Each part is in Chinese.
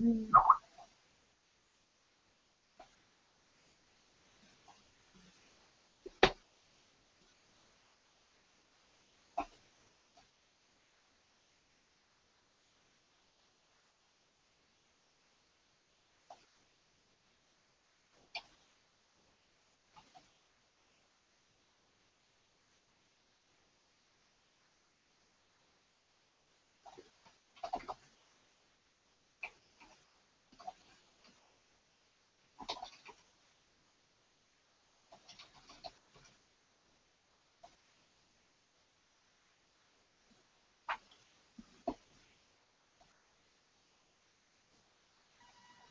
嗯。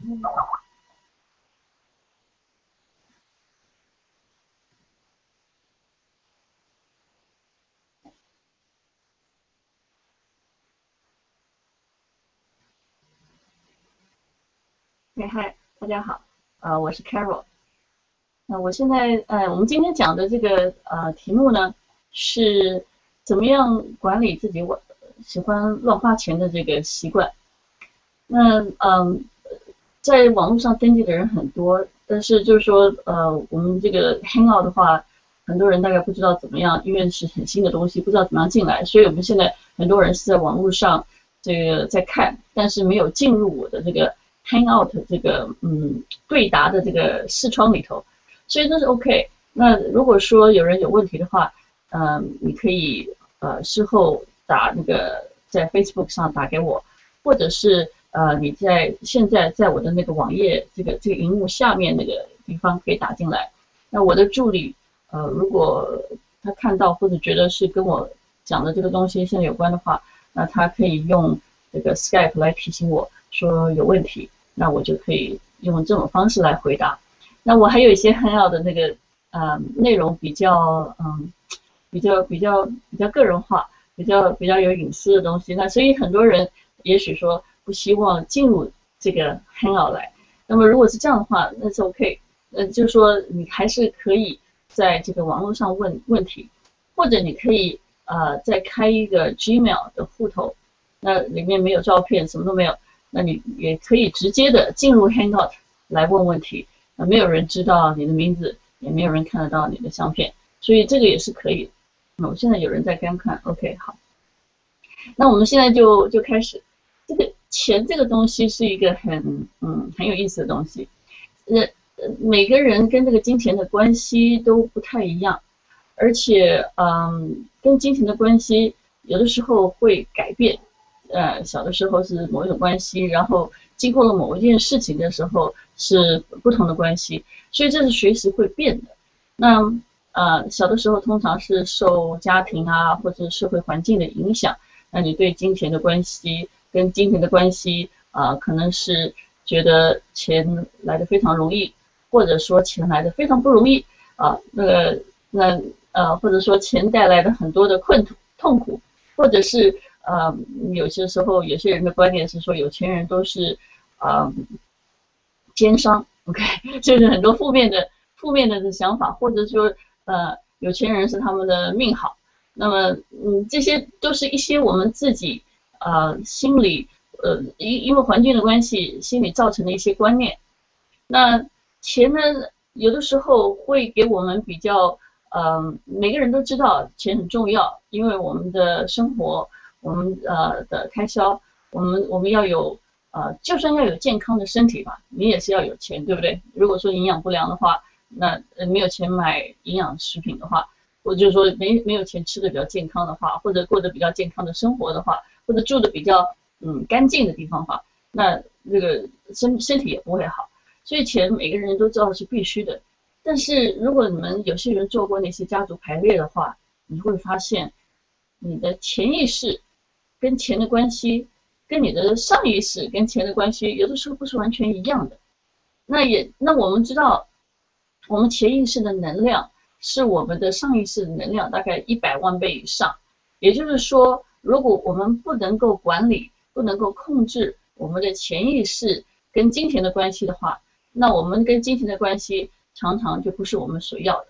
嗨，大家好，呃，我是 Carol。那我现在，呃，我们今天讲的这个呃题目呢，是怎么样管理自己我喜欢乱花钱的这个习惯。那嗯。在网络上登记的人很多，但是就是说，呃，我们这个 Hangout 的话，很多人大概不知道怎么样，因为是很新的东西，不知道怎么样进来，所以我们现在很多人是在网络上这个在看，但是没有进入我的这个 Hangout 这个嗯对答的这个视窗里头，所以这是 OK。那如果说有人有问题的话，嗯、你可以呃事后打那个在 Facebook 上打给我，或者是。呃，你在现在在我的那个网页这个这个荧幕下面那个地方可以打进来。那我的助理，呃，如果他看到或者觉得是跟我讲的这个东西现在有关的话，那他可以用这个 Skype 来提醒我说有问题，那我就可以用这种方式来回答。那我还有一些很好的那个呃内容比较嗯比较比较比较个人化，比较比较有隐私的东西。那所以很多人也许说。不希望进入这个 Hangout 来，那么如果是这样的话，那是 OK，呃，就是说你还是可以在这个网络上问问题，或者你可以呃再开一个 Gmail 的户头，那里面没有照片，什么都没有，那你也可以直接的进入 Hangout 来问问题，那，没有人知道你的名字，也没有人看得到你的相片，所以这个也是可以。那我现在有人在观看，OK，好，那我们现在就就开始这个。钱这个东西是一个很嗯很有意思的东西，呃每个人跟这个金钱的关系都不太一样，而且嗯跟金钱的关系有的时候会改变，呃小的时候是某一种关系，然后经过了某一件事情的时候是不同的关系，所以这是随时会变的。那呃小的时候通常是受家庭啊或者社会环境的影响，那你对金钱的关系。跟金钱的关系啊、可能是觉得钱来的非常容易，或者说钱来的非常不容易啊。那个那呃，或者说钱带来的很多的困痛苦，或者是呃，有些时候有些人的观点是说有钱人都是、呃、奸商，OK，就是很多负面的负面的想法，或者说呃有钱人是他们的命好。那么嗯，这些都是一些我们自己。呃，心理呃，因因为环境的关系，心理造成的一些观念。那钱呢，有的时候会给我们比较，呃，每个人都知道钱很重要，因为我们的生活，我们呃的开销，我们我们要有呃，就算要有健康的身体吧，你也是要有钱，对不对？如果说营养不良的话，那没有钱买营养食品的话，或者就说没没有钱吃的比较健康的话，或者过得比较健康的生活的话。或者住的比较嗯干净的地方哈，那那个身身体也不会好，所以钱每个人都知道是必须的。但是如果你们有些人做过那些家族排列的话，你会发现你的潜意识跟钱的关系，跟你的上意识跟钱的关系，有的时候不是完全一样的。那也那我们知道，我们潜意识的能量是我们的上意识能量大概一百万倍以上，也就是说。如果我们不能够管理，不能够控制我们的潜意识跟金钱的关系的话，那我们跟金钱的关系常常就不是我们所要的。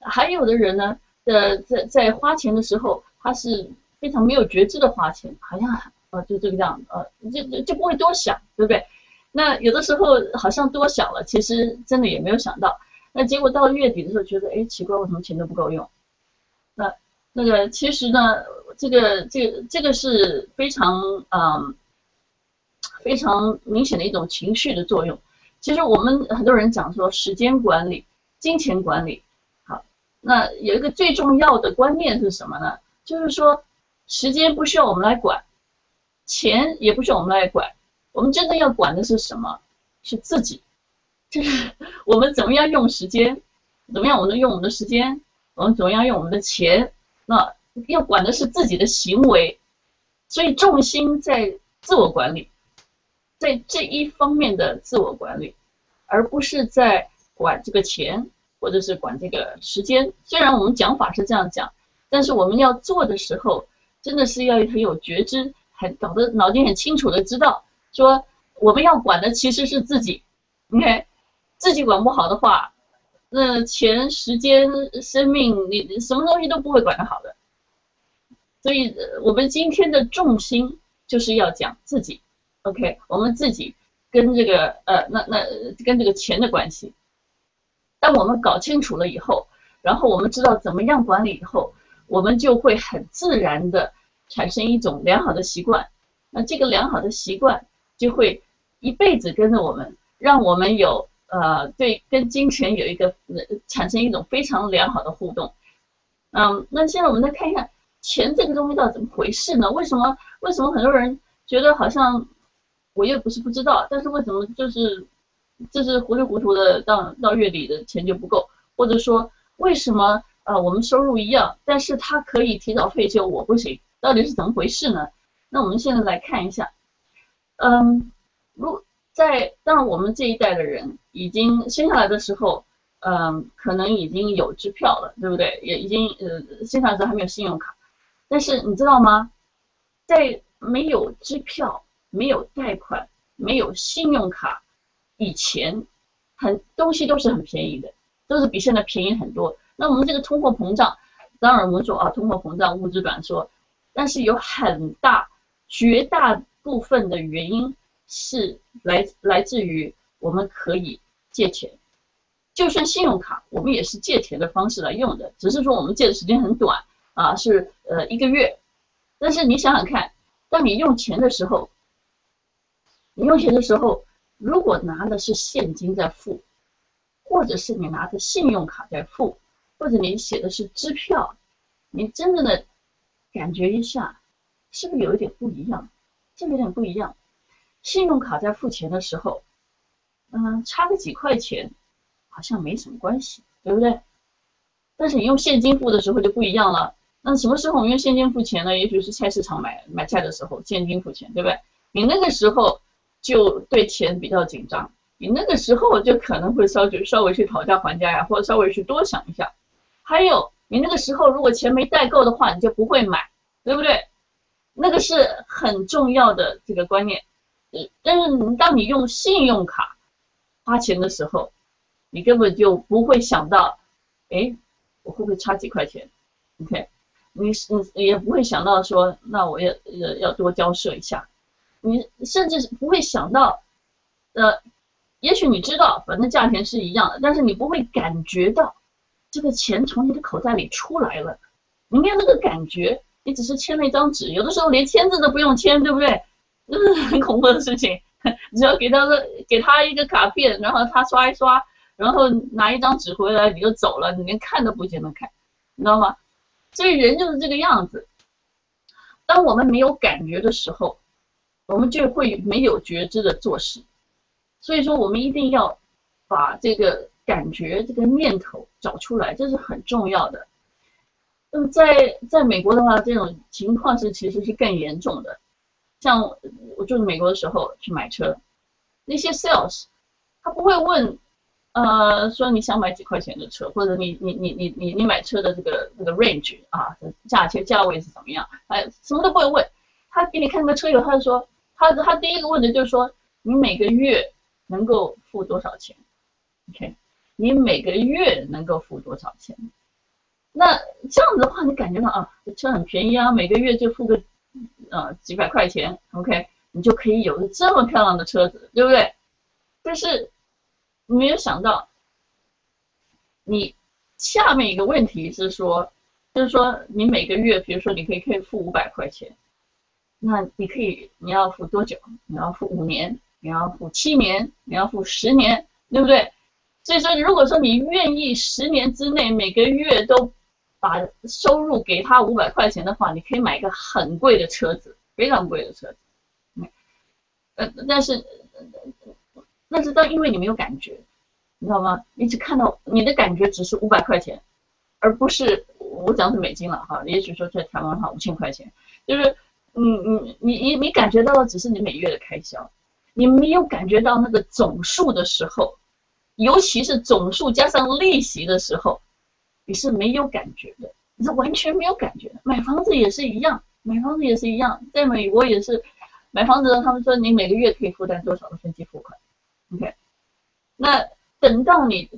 还有的人呢，呃，在在花钱的时候，他是非常没有觉知的花钱，好像呃，就这个样，呃，就就不会多想，对不对？那有的时候好像多想了，其实真的也没有想到。那结果到月底的时候，觉得哎，奇怪，为什么钱都不够用？那个其实呢，这个这个这个是非常嗯非常明显的一种情绪的作用。其实我们很多人讲说时间管理、金钱管理，好，那有一个最重要的观念是什么呢？就是说时间不需要我们来管，钱也不需要我们来管。我们真正要管的是什么？是自己，就是我们怎么样用时间，怎么样我们用我们的时间，我们怎么样用我们的钱。那要管的是自己的行为，所以重心在自我管理，在这一方面的自我管理，而不是在管这个钱或者是管这个时间。虽然我们讲法是这样讲，但是我们要做的时候，真的是要很有觉知，很搞得脑筋很清楚的知道。说我们要管的其实是自己，OK，自己管不好的话，那钱、时间、生命，你什么东西都不会管得好的。所以，我们今天的重心就是要讲自己，OK，我们自己跟这个呃，那那跟这个钱的关系。当我们搞清楚了以后，然后我们知道怎么样管理以后，我们就会很自然的产生一种良好的习惯。那这个良好的习惯。就会一辈子跟着我们，让我们有呃对跟金钱有一个呃产生一种非常良好的互动。嗯，那现在我们再看一下钱这个东西到底怎么回事呢？为什么为什么很多人觉得好像我又不是不知道，但是为什么就是就是糊里糊涂的到到月底的钱就不够，或者说为什么呃我们收入一样，但是他可以提早退休，我不行，到底是怎么回事呢？那我们现在来看一下。嗯，如在当然我们这一代的人已经生下来的时候，嗯，可能已经有支票了，对不对？也已经呃生下来的时候还没有信用卡，但是你知道吗？在没有支票、没有贷款、没有信用卡以前，很东西都是很便宜的，都是比现在便宜很多。那我们这个通货膨胀，当然我们说啊，通货膨胀、物质短缩，但是有很大绝大。部分的原因是来来自于我们可以借钱，就算信用卡，我们也是借钱的方式来用的，只是说我们借的时间很短啊，是呃一个月。但是你想想看，当你用钱的时候，你用钱的时候，如果拿的是现金在付，或者是你拿着信用卡在付，或者你写的是支票，你真正的感觉一下，是不是有一点不一样？这有点不一样，信用卡在付钱的时候，嗯，差个几块钱，好像没什么关系，对不对？但是你用现金付的时候就不一样了。那什么时候我们用现金付钱呢？也许是菜市场买买菜的时候，现金付钱，对不对？你那个时候就对钱比较紧张，你那个时候就可能会稍微稍微去讨价还价呀，或者稍微去多想一下。还有，你那个时候如果钱没带够的话，你就不会买，对不对？那个是很重要的这个观念，但是当你用信用卡花钱的时候，你根本就不会想到，哎，我会不会差几块钱？OK，你你也不会想到说，那我要要要多交涉一下，你甚至不会想到，呃，也许你知道，反正价钱是一样的，但是你不会感觉到这个钱从你的口袋里出来了，你没有那个感觉。你只是签了一张纸，有的时候连签字都不用签，对不对？这是很恐怖的事情。只要给他个给他一个卡片，然后他刷一刷，然后拿一张纸回来，你就走了，你连看都不见得看，你知道吗？所以人就是这个样子。当我们没有感觉的时候，我们就会没有觉知的做事。所以说，我们一定要把这个感觉、这个念头找出来，这是很重要的。那么在在美国的话，这种情况是其实是更严重的。像我住美国的时候去买车，那些 sales 他不会问，呃，说你想买几块钱的车，或者你你你你你你买车的这个这个 range 啊，价钱价位是怎么样，哎，什么都不会问。他给你看个车以后，他就说，他他第一个问的就是说，你每个月能够付多少钱？OK，你每个月能够付多少钱？那这样子的话，你感觉到啊，这车很便宜啊，每个月就付个呃几百块钱，OK，你就可以有这么漂亮的车子，对不对？但是没有想到，你下面一个问题是说，就是说你每个月，比如说你可以可以付五百块钱，那你可以你要付多久？你要付五年，你要付七年，你要付十年，对不对？所以说，如果说你愿意十年之内每个月都把收入给他五百块钱的话，你可以买一个很贵的车子，非常贵的车子。嗯呃，但是，那是当因为你没有感觉，你知道吗？你只看到你的感觉只是五百块钱，而不是我讲的是美金了哈。也许说在台湾的话五千块钱，就是嗯嗯，你你你感觉到的只是你每月的开销，你没有感觉到那个总数的时候。尤其是总数加上利息的时候，你是没有感觉的，你是完全没有感觉的。买房子也是一样，买房子也是一样，在美国也是买房子，他们说你每个月可以负担多少的分期付款，OK？那等到你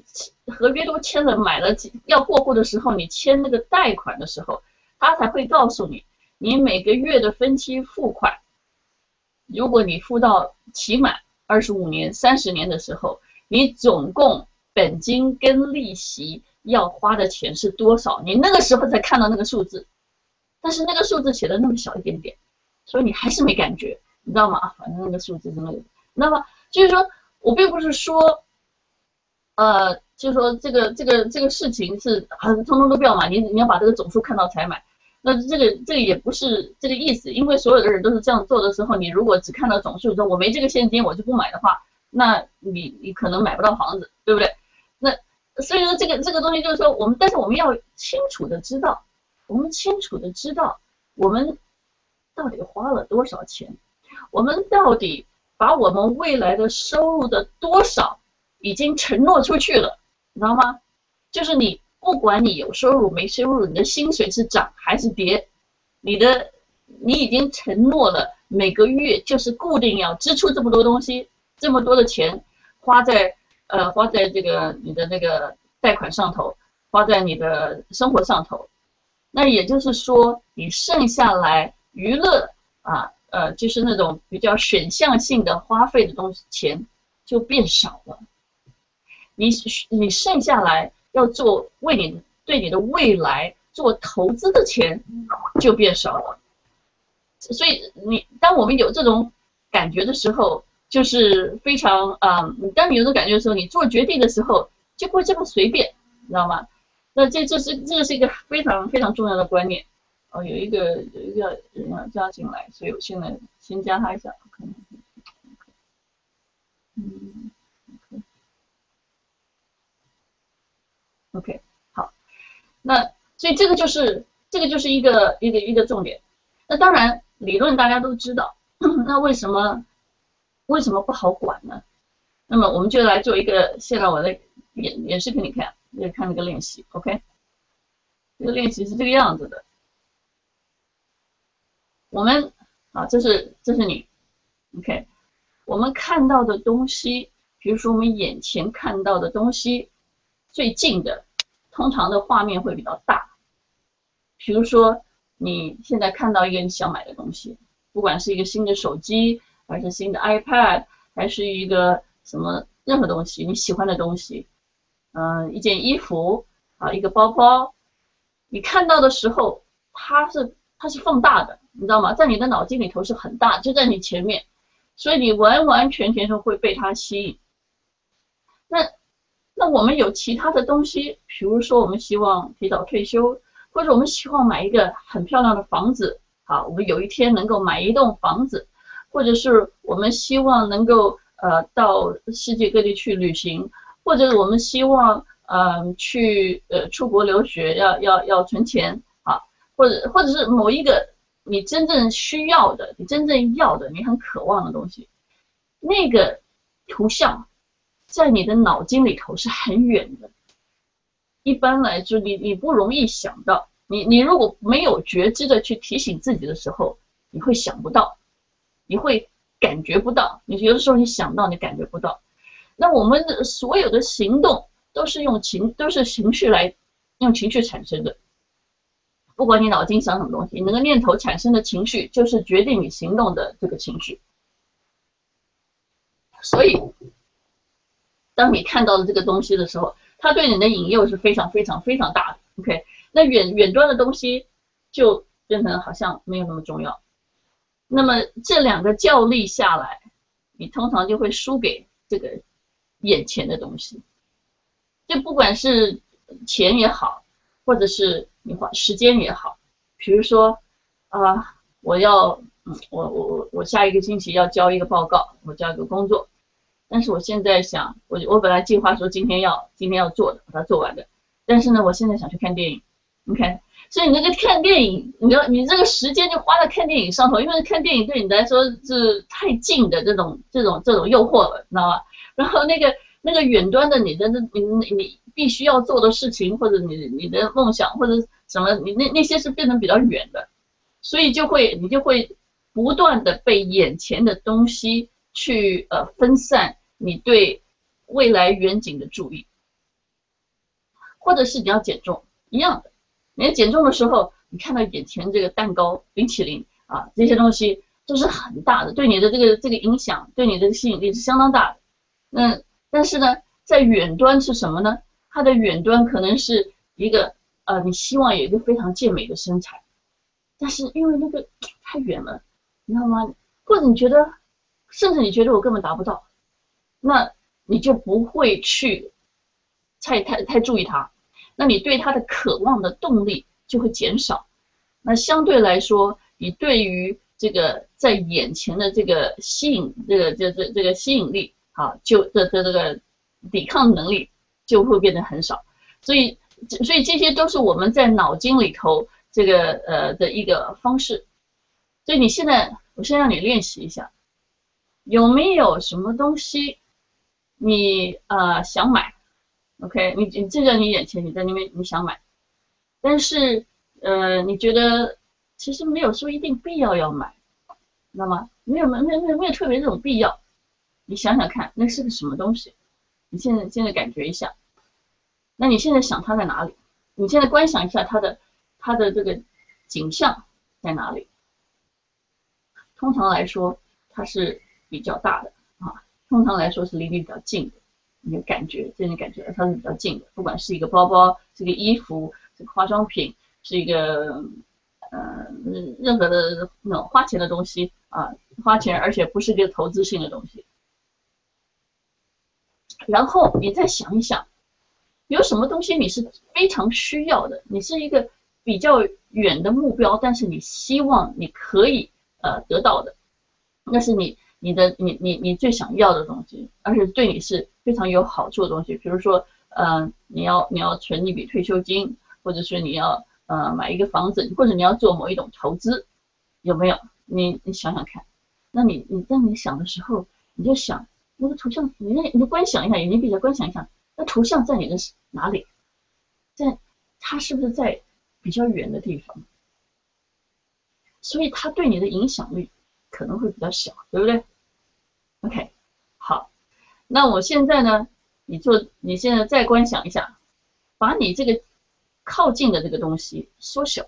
合约都签了，买了要过户的时候，你签那个贷款的时候，他才会告诉你，你每个月的分期付款，如果你付到期满二十五年、三十年的时候。你总共本金跟利息要花的钱是多少？你那个时候才看到那个数字，但是那个数字写的那么小一点点，所以你还是没感觉，你知道吗？反正那个数字是那个。那么就是说我并不是说，呃，就是说这个这个这个事情是很、通通都不要买，你你要把这个总数看到才买。那这个这个也不是这个意思，因为所有的人都是这样做的时候，你如果只看到总数说我没这个现金，我就不买的话。那你你可能买不到房子，对不对？所以说这个这个东西就是说我们，但是我们要清楚的知道，我们清楚的知道我们到底花了多少钱，我们到底把我们未来的收入的多少已经承诺出去了，你知道吗？就是你不管你有收入没收入，你的薪水是涨还是跌，你的你已经承诺了每个月就是固定要支出这么多东西。这么多的钱花在呃花在这个你的那个贷款上头，花在你的生活上头，那也就是说你剩下来娱乐啊呃就是那种比较选项性的花费的东西钱就变少了，你你剩下来要做为你对你的未来做投资的钱就变少了，所以你当我们有这种感觉的时候。就是非常啊，你、当你有种感觉的时候，你做决定的时候就不会这么随便，你知道吗？那这这是这个是一个非常非常重要的观念。哦，有一个有一个人要加进来，所以我现在先加他一下。嗯，OK，好。那所以这个就是这个就是一个一个一个重点。那当然理论大家都知道，那为什么？为什么不好管呢？那么我们就来做一个，现在我的演演示给你看，你看那个练习，OK？这个练习是这个样子的。我们啊，这是这是你，OK？我们看到的东西，比如说我们眼前看到的东西，最近的，通常的画面会比较大。比如说你现在看到一个你想买的东西，不管是一个新的手机。还是新的 iPad，还是一个什么任何东西你喜欢的东西，嗯、一件衣服啊，一个包包，你看到的时候，它是它是放大的，你知道吗？在你的脑筋里头是很大，就在你前面，所以你完完全全是会被它吸引。那那我们有其他的东西，比如说我们希望提早退休，或者我们希望买一个很漂亮的房子，好，我们有一天能够买一栋房子。或者是我们希望能够呃到世界各地去旅行，或者我们希望呃去呃出国留学，要要要存钱啊，或者或者是某一个你真正需要的，你真正要的，你很渴望的东西，那个图像在你的脑筋里头是很远的，一般来说你你不容易想到，你你如果没有觉知的去提醒自己的时候，你会想不到。你会感觉不到，你有的时候你想到，你感觉不到。那我们的所有的行动都是用情，都是情绪来用情绪产生的。不管你脑筋想什么东西，你那个念头产生的情绪就是决定你行动的这个情绪。所以，当你看到了这个东西的时候，它对你的引诱是非常非常非常大的。OK，那远远端的东西就变成好像没有那么重要。那么这两个较力下来，你通常就会输给这个眼前的东西。就不管是钱也好，或者是你花时间也好，比如说啊、我要，嗯，我我我我下一个星期要交一个报告，我交一个工作，但是我现在想，我我本来计划说今天要今天要做的，把它做完的，但是呢，我现在想去看电影，OK，所以你那个看电影，你要你这个时间就花在看电影上头，因为看电影对你来说是太近的这种这种这种诱惑了，你知道吗？然后那个。那个远端的你的那你你你必须要做的事情，或者你你的梦想或者什么，你那那些是变成比较远的，所以就会你就会不断的被眼前的东西去呃分散你对未来远景的注意，或者是你要减重一样的，你减重的时候，你看到眼前这个蛋糕、冰淇淋啊这些东西都是很大的，对你的这个这个影响，对你的吸引力是相当大的，那。但是呢，在远端是什么呢？它的远端可能是一个呃，你希望有一个非常健美的身材，但是因为那个太远了，你知道吗？或者你觉得，甚至你觉得我根本达不到，那你就不会去太太太注意它，那你对它的渴望的动力就会减少。那相对来说，你对于这个在眼前的这个吸引，这个这这这个吸引力。好，就这这这个抵抗能力就会变得很少，所以所以这些都是我们在脑筋里头这个呃的一个方式。所以你现在，我先让你练习一下，有没有什么东西你呃想买？OK，你你就在你眼前，你在那边你想买，但是呃你觉得其实没有说一定必要要买，知道吗？没有没有没没有特别这种必要。你想想看，那是个什么东西？你现在现在感觉一下，那你现在想它在哪里？你现在观想一下它的它的这个景象在哪里？通常来说，它是比较大的啊。通常来说是离你比较近的，你感觉，这种感觉它是比较近的。不管是一个包包，这个衣服，这个化妆品，是一个呃任何的那种花钱的东西啊，花钱而且不是个投资性的东西。然后你再想一想，有什么东西你是非常需要的？你是一个比较远的目标，但是你希望你可以呃得到的，那是你你的你你你最想要的东西，而且对你是非常有好处的东西。比如说，呃，你要你要存一笔退休金，或者是你要呃买一个房子，或者你要做某一种投资，有没有？你你想想看，那你你当你想的时候，你就想。那个图像，你那，你就观想一下，眼睛闭着观想一下，那图像在你的哪里？在它是不是在比较远的地方？所以它对你的影响力可能会比较小，对不对？OK，好，那我现在呢，你做，你现在再观想一下，把你这个靠近的这个东西缩小，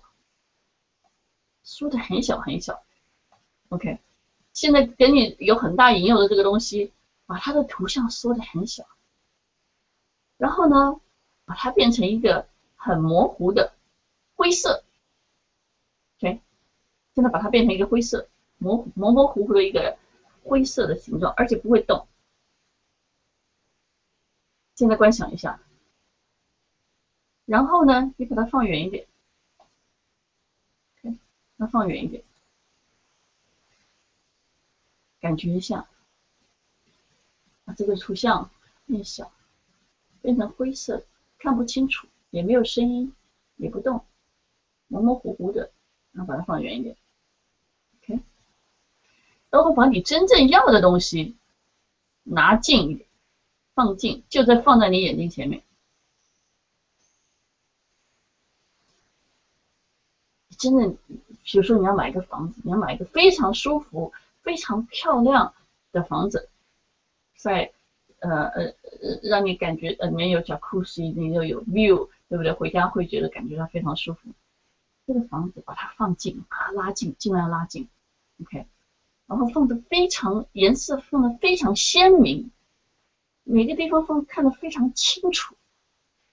缩的很小很小。OK，现在给你有很大引诱的这个东西。把它的图像缩得很小，然后呢，把它变成一个很模糊的灰色，OK，现在把它变成一个灰色，模模模糊糊的一个灰色的形状，而且不会动。现在观想一下，然后呢，你把它放远一点，OK，那放远一点，感觉一下。把这个图像变小，变成灰色，看不清楚，也没有声音，也不动，模模糊糊的。然后把它放远一点。然后把你真正要的东西拿近一点，放近，就在放在你眼睛前面。真的，比如说你要买一个房子，你要买一个非常舒服、非常漂亮的房子。在呃呃呃，让你感觉呃里面有 Jacuzzi，你又有 view，对不对？回家会觉得感觉到非常舒服。这个房子把它放近，把它拉近，尽量拉近，OK，然后放的非常颜色放的非常鲜明，每个地方放看得非常清楚，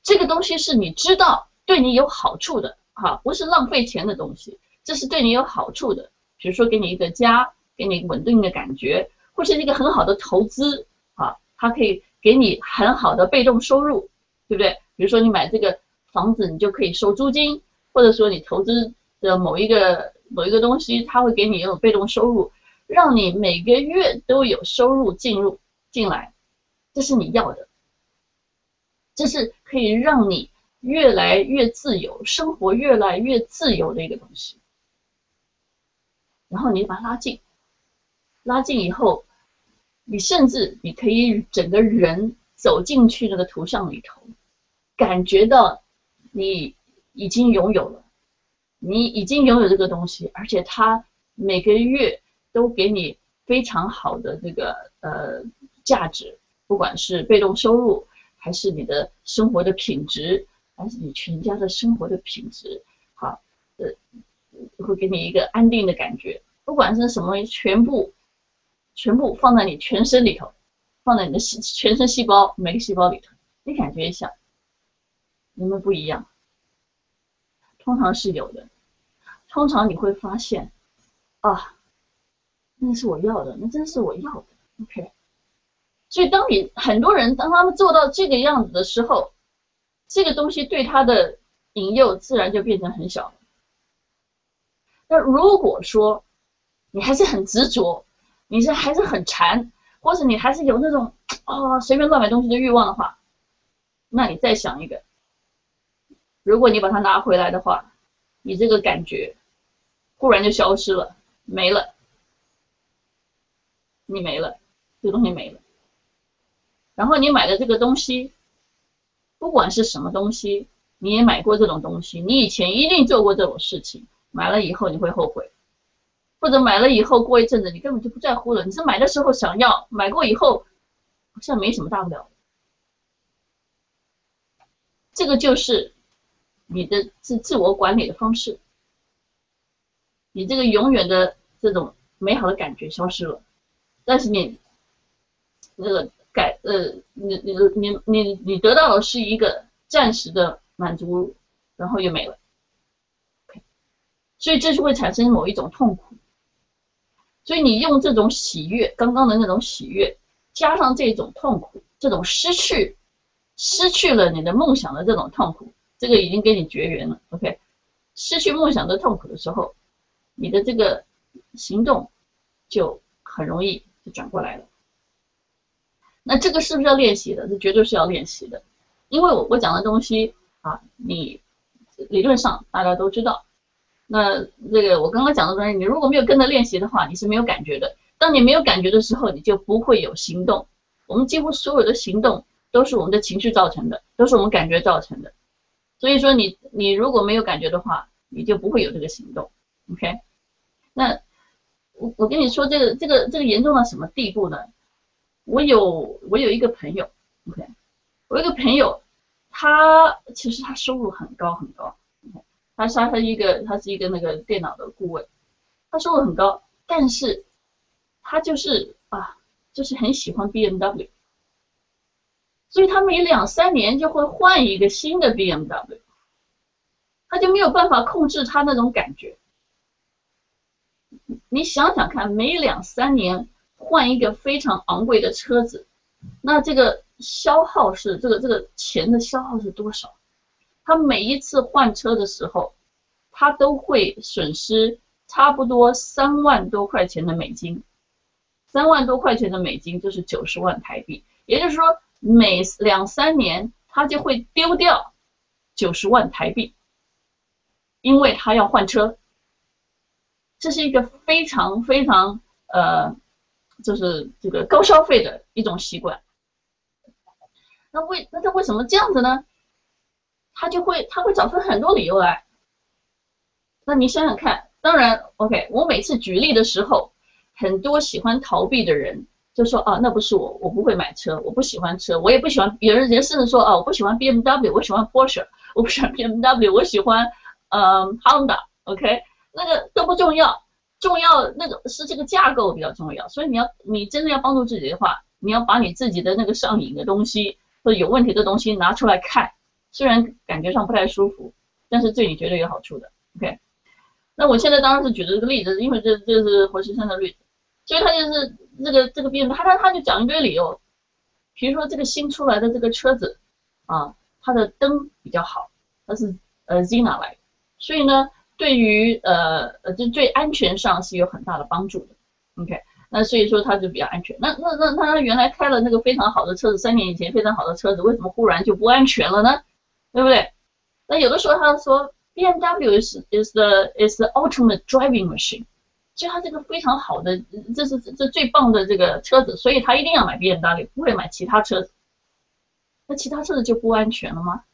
这个东西是你知道对你有好处的，哈，不是浪费钱的东西，这是对你有好处的，比如说给你一个家，给你稳定的感觉，或是一个很好的投资，啊，它可以给你很好的被动收入，对不对？比如说你买这个房子，你就可以收租金。或者说你投资的某一个某一个东西，它会给你一种被动收入，让你每个月都有收入进入进来，这是你要的，这是可以让你越来越自由，生活越来越自由的一个东西。然后你把它拉近，拉近以后，你甚至你可以整个人走进去那个图像里头，感觉到你。已经拥有了，你已经拥有这个东西，而且它每个月都给你非常好的这个呃价值，不管是被动收入，还是你的生活的品质，还是你全家的生活的品质，好，呃，会给你一个安定的感觉。不管是什么，全部全部放在你全身里头，放在你的细全身细胞每个细胞里头，你感觉一下，有没有不一样？通常是有的，通常你会发现，啊，那是我要的，那真是我要的，OK。所以当你很多人当他们做到这个样子的时候，这个东西对他的引诱自然就变成很小了。那如果说你还是很执着，你是还是很馋，或者你还是有那种啊随便乱买东西的欲望的话，那你再想一个。如果你把它拿回来的话，你这个感觉忽然就消失了，没了，你没了，这东西没了。然后你买的这个东西，不管是什么东西，你也买过这种东西，你以前一定做过这种事情，买了以后你会后悔，或者买了以后过一阵子你根本就不在乎了，你是买的时候想要，买过以后好像没什么大不了。这个就是。你的自自我管理的方式，你这个永远的这种美好的感觉消失了，但是你那个改呃，你你你你你得到的是一个暂时的满足，然后又没了所以这就会产生某一种痛苦，所以你用这种喜悦，刚刚的那种喜悦，加上这种痛苦，这种失去失去了你的梦想的这种痛苦。这个已经跟你绝缘了，OK？失去梦想的痛苦的时候，你的这个行动就很容易就转过来了。那这个是不是要练习的？这绝对是要练习的，因为我我讲的东西啊，你理论上大家都知道。那这个我刚刚讲的东西，你如果没有跟着练习的话，你是没有感觉的。当你没有感觉的时候，你就不会有行动。我们几乎所有的行动都是我们的情绪造成的，都是我们感觉造成的。所以说你你如果没有感觉的话，你就不会有这个行动，OK？那我我跟你说这个这个这个严重到什么地步呢？我有我有一个朋友，OK？我一个朋友，他其实他收入很高很高，OK？他是他一个他是一个那个电脑的顾问，他收入很高，但是他就是啊就是很喜欢 BMW。所以他每两三年就会换一个新的 BMW，他就没有办法控制他那种感觉。你想想看，每两三年换一个非常昂贵的车子，那这个消耗是这个这个钱的消耗是多少？他每一次换车的时候，他都会损失差不多三万多块钱的美金，三万多块钱的美金就是九十万台币，也就是说。每两三年，他就会丢掉九十万台币，因为他要换车。这是一个非常非常呃，就是这个高消费的一种习惯。那为那他为什么这样子呢？他就会他会找出很多理由来。那你想想看，当然，OK，我每次举例的时候，很多喜欢逃避的人。就说啊，那不是我，我不会买车，我不喜欢车，我也不喜欢。有人人甚至说啊，我不喜欢 BMW，我喜欢 Porsche，我不喜欢 BMW，我喜欢嗯，Honda，OK，那个都不重要，重要那个是这个架构比较重要。所以你要你真的要帮助自己的话，你要把你自己的那个上瘾的东西或者有问题的东西拿出来看，虽然感觉上不太舒服，但是对你绝对有好处的，OK。那我现在当然是举的这个例子，因为这这是活生生的例子，所以他就是这个这个病，他他他就讲一堆理由，比如说这个新出来的这个车子啊，它的灯比较好，它是呃 Zeekr 来的，所以呢，对于呃呃就对安全上是有很大的帮助的，OK，那所以说它就比较安全。那那那那他原来开了那个非常好的车子，三年以前非常好的车子，为什么忽然就不安全了呢？对不对？那有的时候他说。BMW is is the is the ultimate driving machine，就它这个非常好的，这是这最棒的这个车子，所以他一定要买 BMW，不会买其他车子。那其他车子就不安全了吗？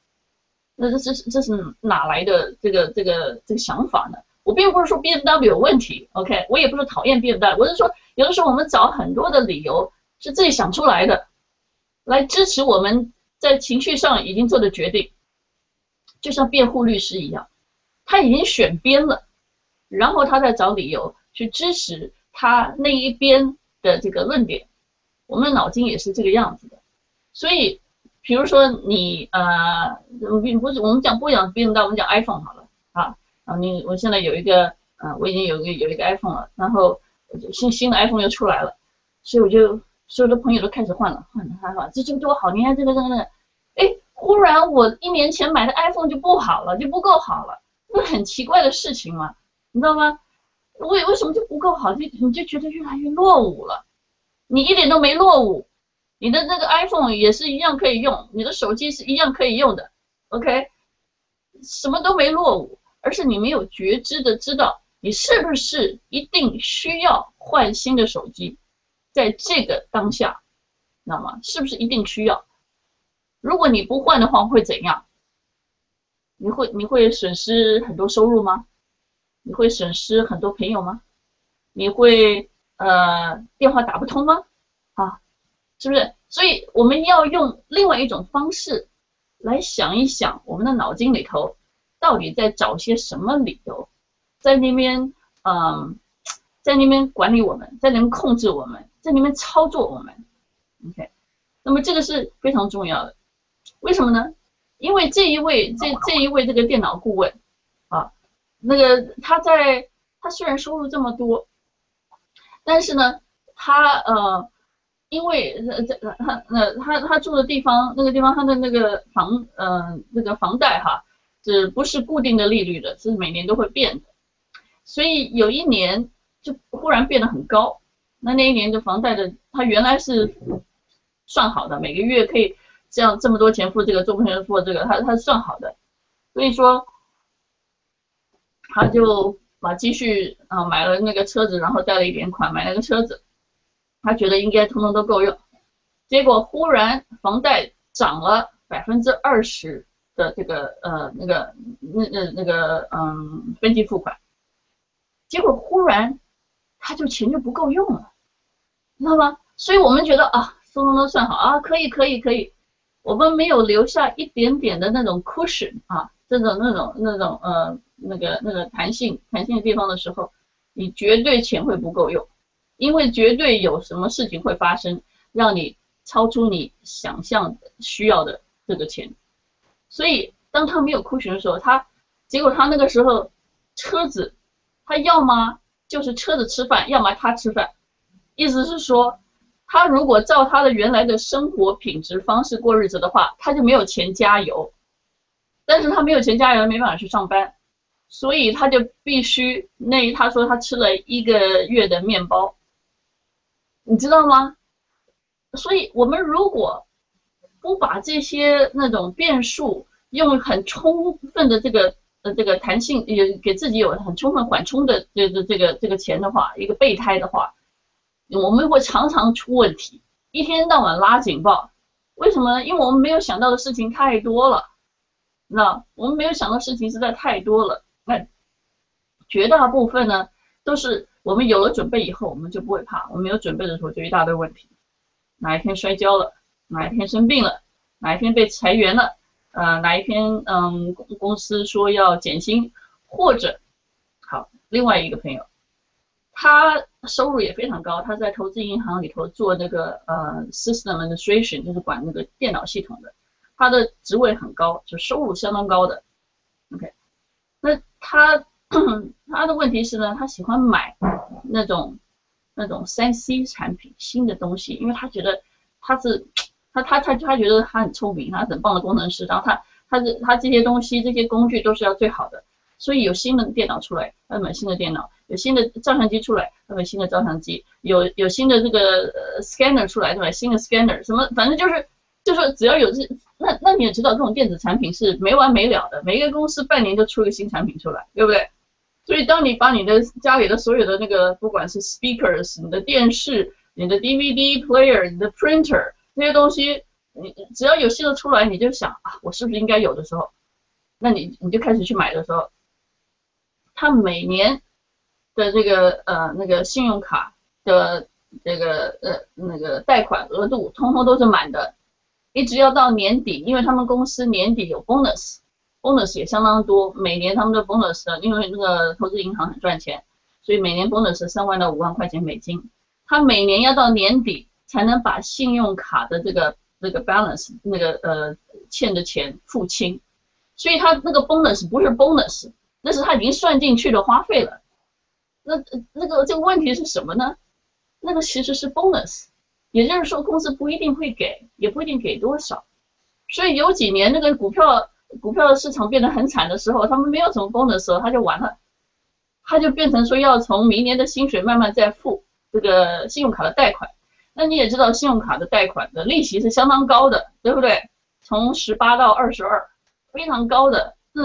那这这是这是哪来的这个这个这个想法呢？我并不是说 BMW 有问题，OK，我也不是讨厌 BMW，我是说有的时候我们找很多的理由是自己想出来的，来支持我们在情绪上已经做的决定。就像辩护律师一样，他已经选边了，然后他再找理由去支持他那一边的这个论点。我们的脑筋也是这个样子的，所以，比如说你呃，不是我们讲不讲别人的，我们讲 iPhone 好了啊啊，你我现在有一个呃，我已经有一个有一个 iPhone 了，然后新新的 iPhone 又出来了，所以我就所有的朋友都开始换了换了，他说这就多好，你看这个这个那个，哎。忽然我一年前买的 iPhone 就不好了，就不够好了，那很奇怪的事情嘛，你知道吗？为为什么就不够好？就你就觉得越来越落伍了。你一点都没落伍，你的那个 iPhone 也是一样可以用，你的手机是一样可以用的，OK，什么都没落伍，而是你没有觉知的知道你是不是一定需要换新的手机，在这个当下，知道吗？是不是一定需要？如果你不换的话会怎样？你会你会损失很多收入吗？你会损失很多朋友吗？你会呃电话打不通吗？是不是？所以我们要用另外一种方式来想一想，我们的脑筋里头到底在找些什么理由，在那边嗯、在那边管理我们，在那边控制我们，在那边操作我们。OK，那么这个是非常重要的。为什么呢？因为这一位这这一位这个电脑顾问啊，那个他在他虽然收入这么多，但是呢，他呃，因为这他那他他住的地方那个地方他的那个房呃那个房贷哈，是不是固定的利率的，是每年都会变的，所以有一年就忽然变得很高，那那一年的房贷的他原来是算好的，每个月可以。这样这么多钱付这个，这么多钱付这个，他他算好的，所以说他就把积蓄啊买了那个车子，然后贷了一点款买了个车子，他觉得应该通通都够用，结果忽然房贷涨了百分之二十的这个呃那个那那那个嗯分期付款，结果忽然他就钱就不够用了，知道吗？所以我们觉得啊，通通都算好啊，可以可以可以。我们没有留下一点点的那种 cushion 啊，这种那种那种呃那个那个弹性弹性的地方的时候，你绝对钱会不够用，因为绝对有什么事情会发生，让你超出你想象的需要的这个钱。所以当他没有 cushion 的时候，他结果他那个时候车子，他要么就是车子吃饭，要么他吃饭，意思是说。他如果照他的原来的生活品质方式过日子的话，他就没有钱加油。但是他没有钱加油，没办法去上班，所以他就必须那他说他吃了一个月的面包，你知道吗？所以我们如果不把这些那种变数用很充分的这个呃这个弹性，也给自己有很充分缓冲的这个这个这个钱的话，一个备胎的话。我们会常常出问题，一天到晚拉警报，为什么呢？因为我们没有想到的事情太多了，那我们没有想到事情实在太多了。那绝大部分呢，都是我们有了准备以后，我们就不会怕；我们没有准备的时候，就一大堆问题。哪一天摔跤了，哪一天生病了，哪一天被裁员了，呃，哪一天嗯公公司说要减薪，或者，好，另外一个朋友，他收入也非常高，他在投资银行里头做那个呃 system administration，就是管那个电脑系统的，他的职位很高，就收入相当高的。OK，那他 他的问题是呢，他喜欢买那种那种三 C 产品，新的东西，因为他觉得他是他他他他觉得他很聪明，他很棒的工程师，然后他他这他这些东西这些工具都是要最好的，所以有新的电脑出来，他买新的电脑；有新的照相机出来，他买新的照相机；有有新的这个 scanner 出来，对吧？新的 scanner 什么，反正就是就是只要有这。那那你也知道，这种电子产品是没完没了的，每一个公司半年就出一个新产品出来，对不对？所以当你把你的家里的所有的那个，不管是 speakers、你的电视、你的 DVD player、你的 printer 那些东西，你只要有新的出来，你就想啊，我是不是应该有的时候，那你你就开始去买的时候，他每年的这个呃那个信用卡的这个呃那个贷款额度，通通都是满的。一直要到年底，因为他们公司年底有 bonus bonus 也相当多。每年他们的 bonus，因为那个投资银行很赚钱，所以每年 bonus 三万到五万块钱美金。他每年要到年底才能把信用卡的这个这个 balance 那个呃欠的钱付清，所以他那个 bonus 不是 bonus，那是他已经算进去的花费了。那那个这个问题是什么呢？那个其实是 bonus。也就是说，公司不一定会给，也不一定给多少，所以有几年那个股票股票的市场变得很惨的时候，他们没有什么 bonus 的时候，他就完了，他就变成说要从明年的薪水慢慢再付这个信用卡的贷款。那你也知道，信用卡的贷款的利息是相当高的，对不对？从十八到二十二，非常高的。那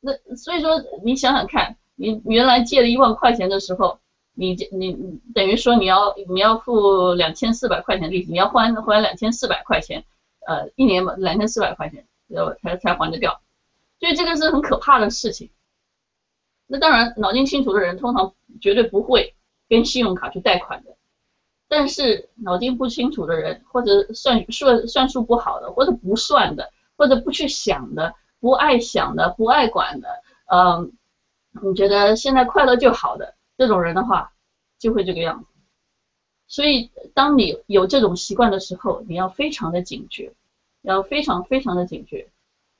那所以说，你想想看，你原来借了一万块钱的时候。你你你等于说你要你要付两千四百块钱利息，你要还还两千四百块钱，呃，一年嘛两千四百块钱，然后才才还得掉，所以这个是很可怕的事情。那当然，脑筋清楚的人通常绝对不会跟信用卡去贷款的，但是脑筋不清楚的人，或者算算算术不好的，或者不算的，或者不去想的，不爱想的，不爱管的，嗯，你觉得现在快乐就好的。这种人的话，就会这个样子。所以，当你有这种习惯的时候，你要非常的警觉，要非常非常的警觉，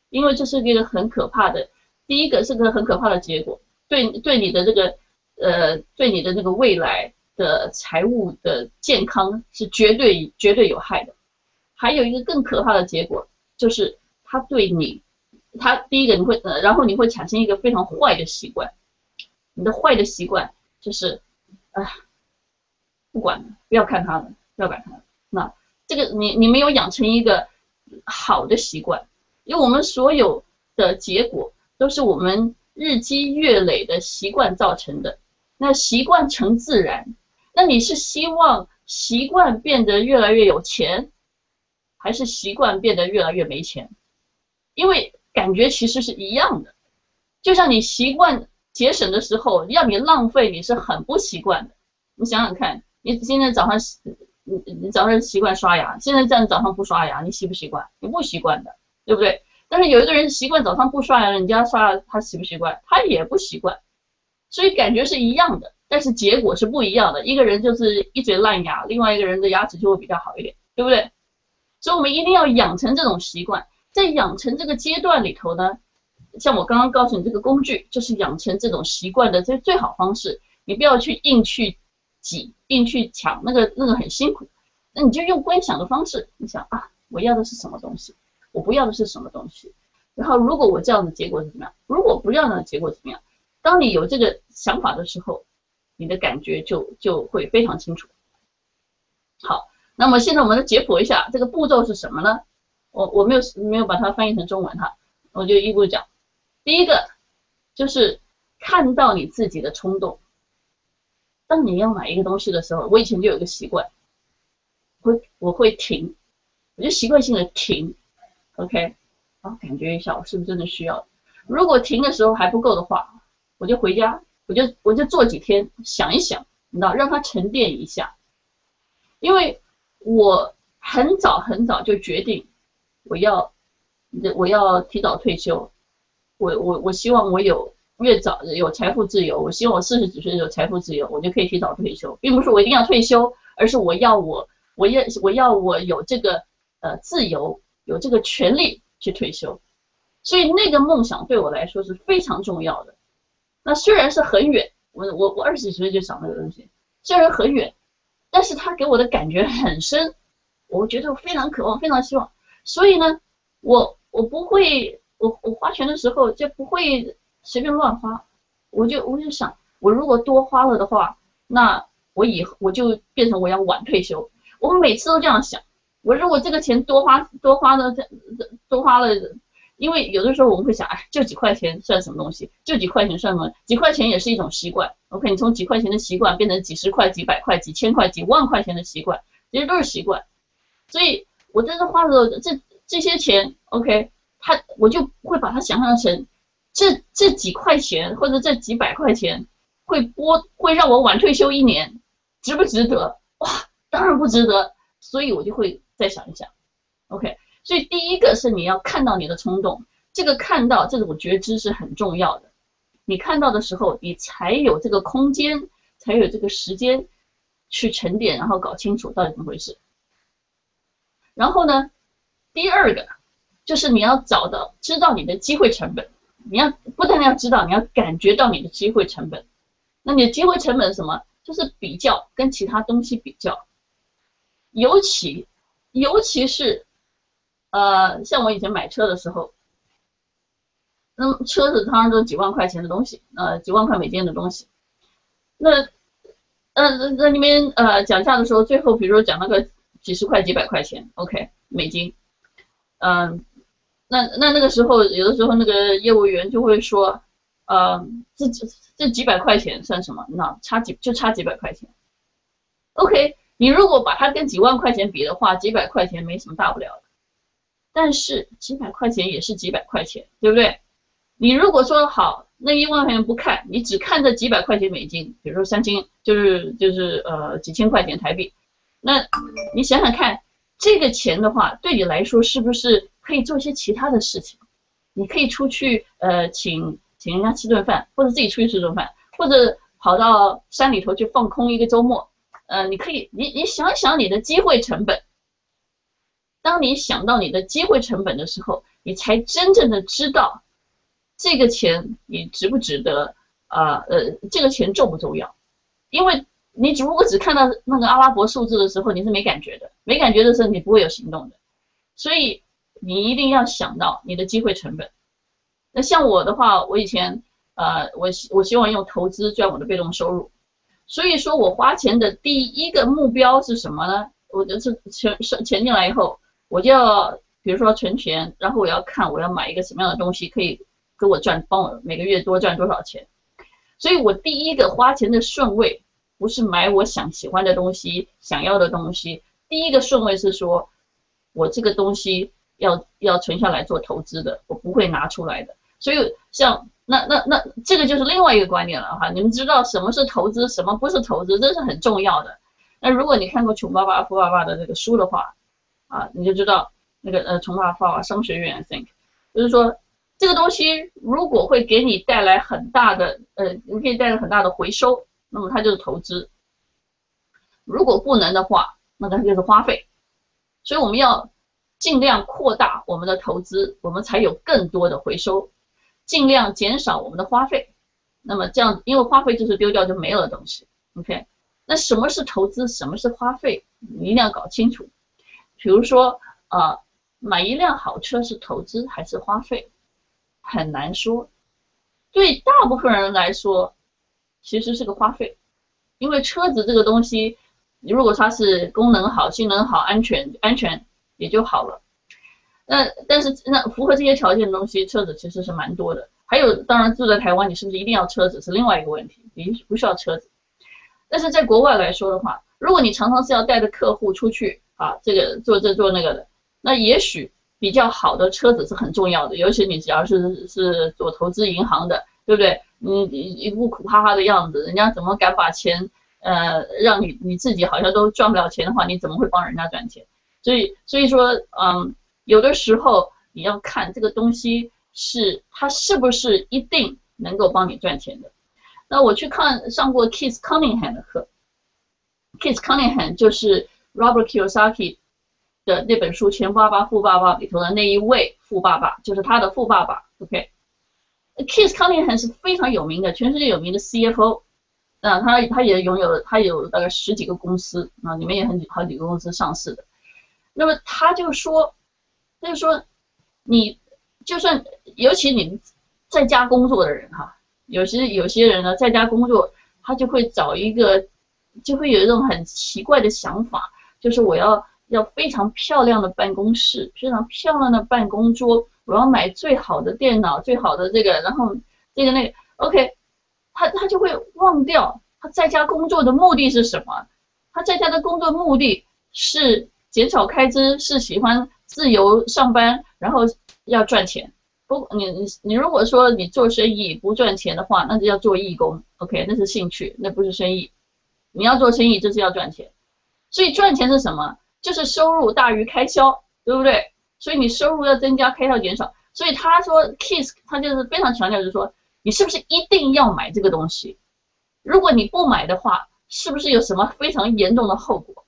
因为这是一个很可怕的。第一个是个很可怕的结果，对对你的这个呃，对你的这个未来的财务的健康是绝对绝对有害的。还有一个更可怕的结果，就是他对你，他第一个你会呃，然后你会产生一个非常坏的习惯，你的坏的习惯。就是，哎，不管了，不要看他了，不要管他了。那这个你你没有养成一个好的习惯，因为我们所有的结果都是我们日积月累的习惯造成的。那习惯成自然，那你是希望习惯变得越来越有钱，还是习惯变得越来越没钱？因为感觉其实是一样的，就像你习惯。节省的时候，要你浪费，你是很不习惯的。你想想看，你今天早上，你你早上习惯刷牙，现在这样早上不刷牙，你习不习惯？你不习惯的，对不对？但是有一个人习惯早上不刷牙，人家刷牙，他习不习惯？他也不习惯。所以感觉是一样的，但是结果是不一样的。一个人就是一嘴烂牙，另外一个人的牙齿就会比较好一点，对不对？所以我们一定要养成这种习惯，在养成这个阶段里头呢。像我刚刚告诉你这个工具，就是养成这种习惯的最最好方式。你不要去硬去挤，进去抢，那个那个很辛苦。那你就用观想的方式，你想啊，我要的是什么东西？我不要的是什么东西？然后如果我这样的结果是怎么样？如果不要的结果怎么样？当你有这个想法的时候，你的感觉就就会非常清楚。好，那么现在我们来解剖一下这个步骤是什么呢？我我没有没有把它翻译成中文哈，我就一步讲。第一个就是看到你自己的冲动。当你要买一个东西的时候，我以前就有个习惯，会我会停，我就习惯性的停，OK，然后感觉一下我是不是真的需要。如果停的时候还不够的话，我就回家，我就我就做几天，想一想，你知道，让它沉淀一下。因为我很早很早就决定我要我要提早退休。我我我希望我有越早有财富自由，我希望我四十几岁有财富自由，我就可以提早退休，并不是我一定要退休，而是我要我我要我要我有这个呃自由，有这个权利去退休。所以那个梦想对我来说是非常重要的。那虽然是很远，我我我二十几岁就想那个东西，虽然很远，但是他给我的感觉很深，我觉得我非常渴望，非常希望。所以呢，我我不会，我我花钱的时候就不会随便乱花。我就我就想，我如果多花了的话，那我以后我就变成我要晚退休。我每次都这样想，我如果这个钱多花多花了这这多花了。因为有的时候我们会想，哎，就几块钱算什么东西？就几块钱算什么？几块钱也是一种习惯。OK，你从几块钱的习惯变成几十块、几百块、几千块、几万块钱的习惯，其实都是习惯。所以，我在这花的这这些钱，OK，他我就会把它想象成这这几块钱或者这几百块钱会拨会让我晚退休一年，值不值得？哇，当然不值得。所以我就会再想一想，OK。所以第一个是你要看到你的冲动，这个看到这种觉知是很重要的。你看到的时候，你才有这个空间，才有这个时间去沉淀，然后搞清楚到底怎么回事。然后呢，第二个就是你要找到知道你的机会成本。你要不但要知道，你要感觉到你的机会成本。那你的机会成本是什么？就是比较跟其他东西比较，尤其尤其是。呃，像我以前买车的时候，那么车子当然都几万块钱的东西，呃，几万块美金的东西。那，呃，那里面呃讲价的时候，最后比如说讲那个几十块、几百块钱，OK，美金。嗯、那那那个时候，有的时候那个业务员就会说，呃，这这这几百块钱算什么？那差几就差几百块钱。OK，你如果把它跟几万块钱比的话，几百块钱没什么大不了的。但是几百块钱也是几百块钱，对不对？你如果说好，那一万块钱不看，你只看这几百块钱美金，比如说三千，就是就是呃几千块钱台币，那你想想看，这个钱的话，对你来说是不是可以做一些其他的事情？你可以出去呃请请人家吃顿饭，或者自己出去吃顿饭，或者跑到山里头去放空一个周末，呃，你可以你你想想你的机会成本。当你想到你的机会成本的时候，你才真正的知道这个钱你值不值得啊？呃，呃，这个钱重不重要？因为你如果只看到那个阿拉伯数字的时候，你是没感觉的，没感觉的时候你不会有行动的。所以你一定要想到你的机会成本。那像我的话，我以前呃，我我希望用投资赚我的被动收入，所以说我花钱的第一个目标是什么呢？我就是钱钱钱进来以后。我就要，比如说存钱，然后我要看我要买一个什么样的东西可以给我赚，帮我每个月多赚多少钱。所以我第一个花钱的顺位不是买我想喜欢的东西、想要的东西，第一个顺位是说，我这个东西要要存下来做投资的，我不会拿出来的。所以像那那那这个就是另外一个观点了哈，你们知道什么是投资，什么不是投资，这是很重要的。那如果你看过《穷爸爸富爸爸》的这个书的话，啊，你就知道那个呃，穷爸爸商学院 think，就是说这个东西如果会给你带来很大的呃，你可以带来很大的回收，那么它就是投资。如果不能的话，那它就是花费。所以我们要尽量扩大我们的投资，我们才有更多的回收，尽量减少我们的花费。那么这样，因为花费就是丢掉就没了的东西。OK，那什么是投资，什么是花费，你一定要搞清楚。比如说，呃，买一辆好车是投资还是花费，很难说。对大部分人来说，其实是个花费，因为车子这个东西，如果它是功能好、性能好、安全安全也就好了。那但是那符合这些条件的东西，车子其实是蛮多的。还有，当然住在台湾，你是不是一定要车子是另外一个问题，你不需要车子。但是在国外来说的话，如果你常常是要带着客户出去，啊，这个做这做那个的，那也许比较好的车子是很重要的，尤其你只要是是做投资银行的，对不对？你你一副苦哈哈的样子，人家怎么敢把钱呃让你你自己好像都赚不了钱的话，你怎么会帮人家赚钱？所以所以说，嗯，有的时候你要看这个东西是它是不是一定能够帮你赚钱的。那我去看上过 Keith Cunningham 的课，Keith Cunningham 就是 Robert Kiyosaki 的那本书《钱爸爸富爸爸》里头的那一位富爸爸，就是他的富爸爸。OK，Keith Cunningham 是非常有名的，全世界有名的 CFO。那，他他也拥有他有大概十几个公司啊，里面也很好几个公司上市的。那么他就说，他就说，你就算尤其你们在家工作的人哈，有些有些人呢在家工作，他就会找一个，就会有一种很奇怪的想法，就是我要要非常漂亮的办公室，非常漂亮的办公桌，我要买最好的电脑，最好的这个，然后这个那个，OK。他他就会忘掉他在家工作的目的是什么？他在家的工作目的是减少开支，是喜欢自由上班，然后要赚钱。不，你你你如果说你做生意不赚钱的话，那就要做义工。OK，那是兴趣，那不是生意。你要做生意，就是要赚钱。所以赚钱是什么？就是收入大于开销，对不对？所以你收入要增加，开销减少。所以他说 Kiss，他就是非常强调，就是说。你是不是一定要买这个东西？如果你不买的话，是不是有什么非常严重的后果？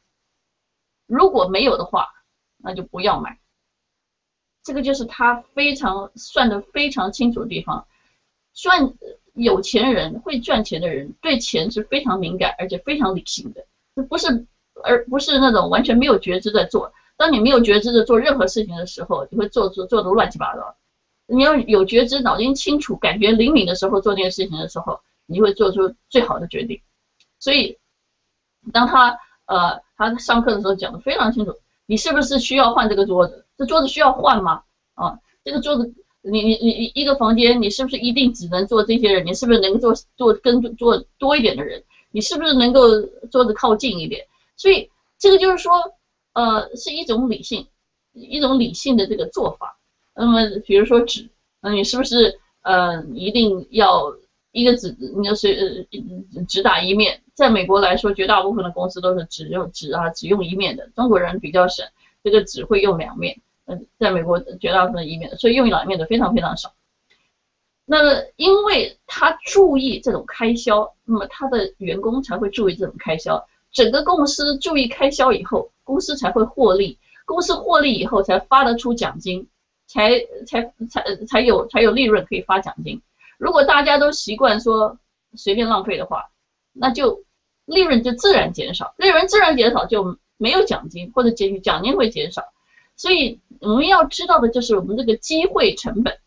如果没有的话，那就不要买。这个就是他非常算得非常清楚的地方。赚有钱人会赚钱的人，对钱是非常敏感而且非常理性的，不是而不是那种完全没有觉知的做。当你没有觉知的做任何事情的时候，你会做做做的乱七八糟。你要有觉知，脑筋清楚，感觉灵敏的时候做这件事情的时候，你会做出最好的决定。所以，当他呃他上课的时候讲的非常清楚，你是不是需要换这个桌子？这桌子需要换吗？啊，这个桌子，你你你一个房间，你是不是一定只能坐这些人？你是不是能够坐坐跟坐多一点的人？你是不是能够桌子靠近一点？所以这个就是说，呃，是一种理性，一种理性的这个做法。那么，比如说纸，那你是不是呃一定要一个纸，你就是呃只打一面？在美国来说，绝大部分的公司都是只用纸啊，只用一面的。中国人比较省，这个纸会用两面。嗯，在美国绝大部分一面的，所以用两面的非常非常少。那么，因为他注意这种开销，那么他的员工才会注意这种开销。整个公司注意开销以后，公司才会获利。公司获利以后，才发得出奖金。才才才才有才有利润可以发奖金。如果大家都习惯说随便浪费的话，那就利润就自然减少，利润自然减少就没有奖金，或者奖奖金会减少。所以我们要知道的就是我们这个机会成本。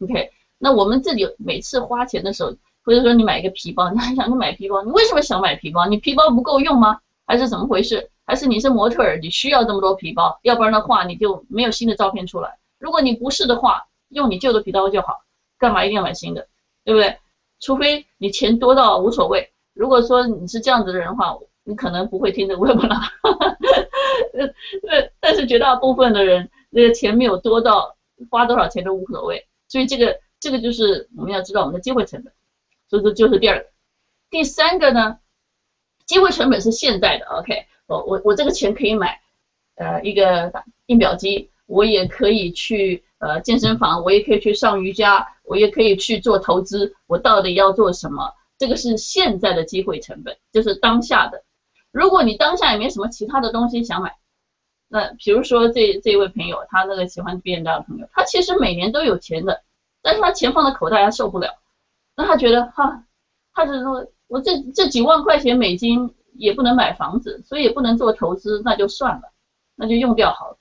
OK，那我们自己每次花钱的时候，或者说你买一个皮包，你还想去买皮包，你为什么想买皮包？你皮包不够用吗？还是怎么回事？还是你是模特儿，你需要这么多皮包？要不然的话，你就没有新的照片出来。如果你不是的话，用你旧的皮包就好，干嘛一定要买新的，对不对？除非你钱多到无所谓。如果说你是这样子的人的话，你可能不会听这 webinar。呃，但是绝大部分的人，那个钱没有多到花多少钱都无所谓。所以这个这个就是我们要知道我们的机会成本。所以这就是第二个。第三个呢，机会成本是现在的。OK，我我我这个钱可以买呃一个印表机。我也可以去呃健身房，我也可以去上瑜伽，我也可以去做投资。我到底要做什么？这个是现在的机会成本，就是当下的。如果你当下也没什么其他的东西想买，那比如说这这位朋友，他那个喜欢 BMW 的朋友，他其实每年都有钱的，但是他钱放在口袋他受不了，那他觉得哈，他是说我这这几万块钱美金也不能买房子，所以也不能做投资，那就算了，那就用掉好了。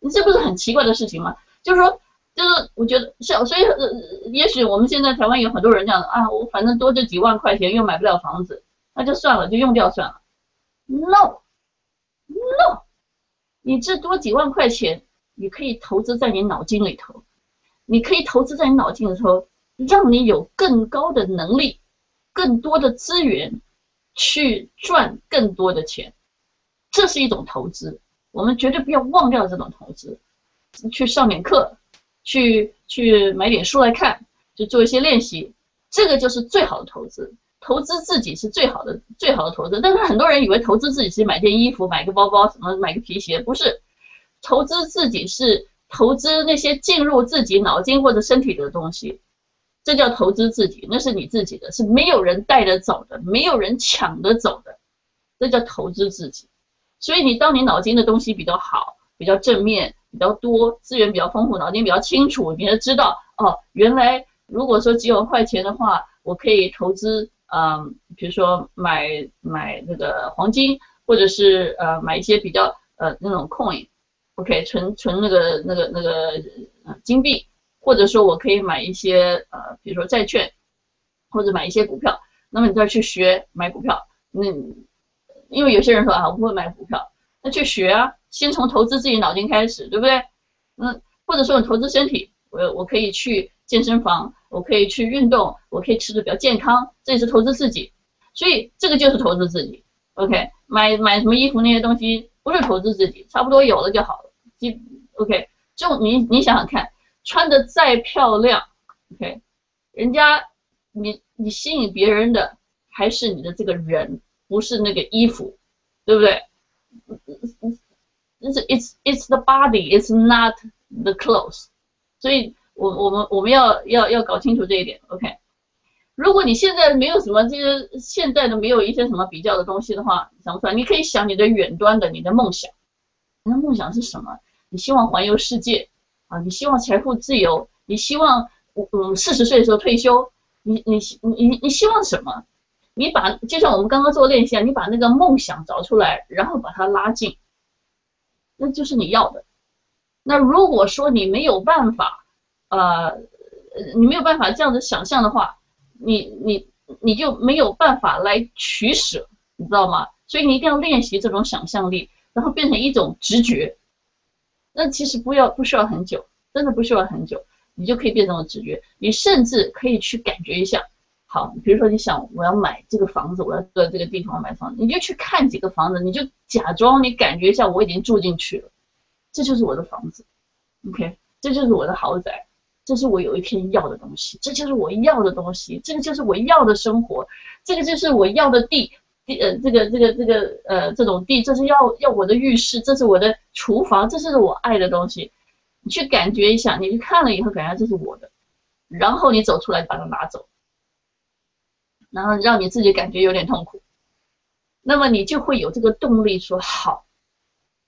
你这不是很奇怪的事情吗？就是说，就是我觉得是，所以呃，也许我们现在台湾有很多人这样啊，我反正多这几万块钱又买不了房子，那就算了，就用掉算了。No，No，你这多几万块钱，你可以投资在你脑筋里头，你可以投资在你脑筋里头，让你有更高的能力，更多的资源去赚更多的钱，这是一种投资。我们绝对不要忘掉这种投资，去上点课，去去买点书来看，去做一些练习，这个就是最好的投资。投资自己是最好的最好的投资。但是很多人以为投资自己是买件衣服、买个包包、什么买个皮鞋，不是。投资自己是投资那些进入自己脑筋或者身体的东西。这叫投资自己，那是你自己的，是没有人带着走的，没有人抢着走的，这叫投资自己。所以你当你脑筋的东西比较好，比较正面，比较多，资源比较丰富，脑筋比较清楚，你就知道哦，原来如果说几万块钱的话，我可以投资，嗯，比如说买买那个黄金，或者是呃买一些比较呃那种 coin，OK，存存那个那个那个金币。或者说我可以买一些呃，比如说债券，或者买一些股票。那么你再去学买股票，那因为有些人说啊，我不会买股票，那去学啊，先从投资自己脑筋开始，对不对？嗯，或者说你投资身体，我我可以去健身房，我可以去运动，我可以吃的比较健康，这也是投资自己。所以这个就是投资自己。OK，买买什么衣服那些东西不是投资自己，差不多有了就好了。就 OK，就你你想想看。穿的再漂亮，OK，人家你你吸引别人的还是你的这个人，不是那个衣服，对不对？It's it's it's the body, it's not the clothes。所以我我们我们要要要搞清楚这一点，OK。如果你现在没有什么这些现在的没有一些什么比较的东西的话，想不出来，你可以想你的远端的你的梦想，你的梦想是什么？你希望环游世界。啊，你希望财富自由？你希望嗯四十岁的时候退休？你你你你希望什么？你把就像我们刚刚做练习啊，你把那个梦想找出来，然后把它拉近，那就是你要的。那如果说你没有办法，呃，你没有办法这样子想象的话，你你你就没有办法来取舍，你知道吗？所以你一定要练习这种想象力，然后变成一种直觉。那其实不要不需要很久，真的不需要很久，你就可以变成直觉。你甚至可以去感觉一下。好，比如说你想我要买这个房子，我要在这个地方买房子，你就去看几个房子，你就假装你感觉一下，我已经住进去了，这就是我的房子，OK，这就是我的豪宅，这是我有一天要的东西，这就是我要的东西，这个就是我要的生活，这个就是我要的地。地呃，这个这个这个呃，这种地，这是要要我的浴室，这是我的厨房，这是我爱的东西。你去感觉一下，你去看了以后，感觉这是我的，然后你走出来把它拿走，然后让你自己感觉有点痛苦，那么你就会有这个动力说好，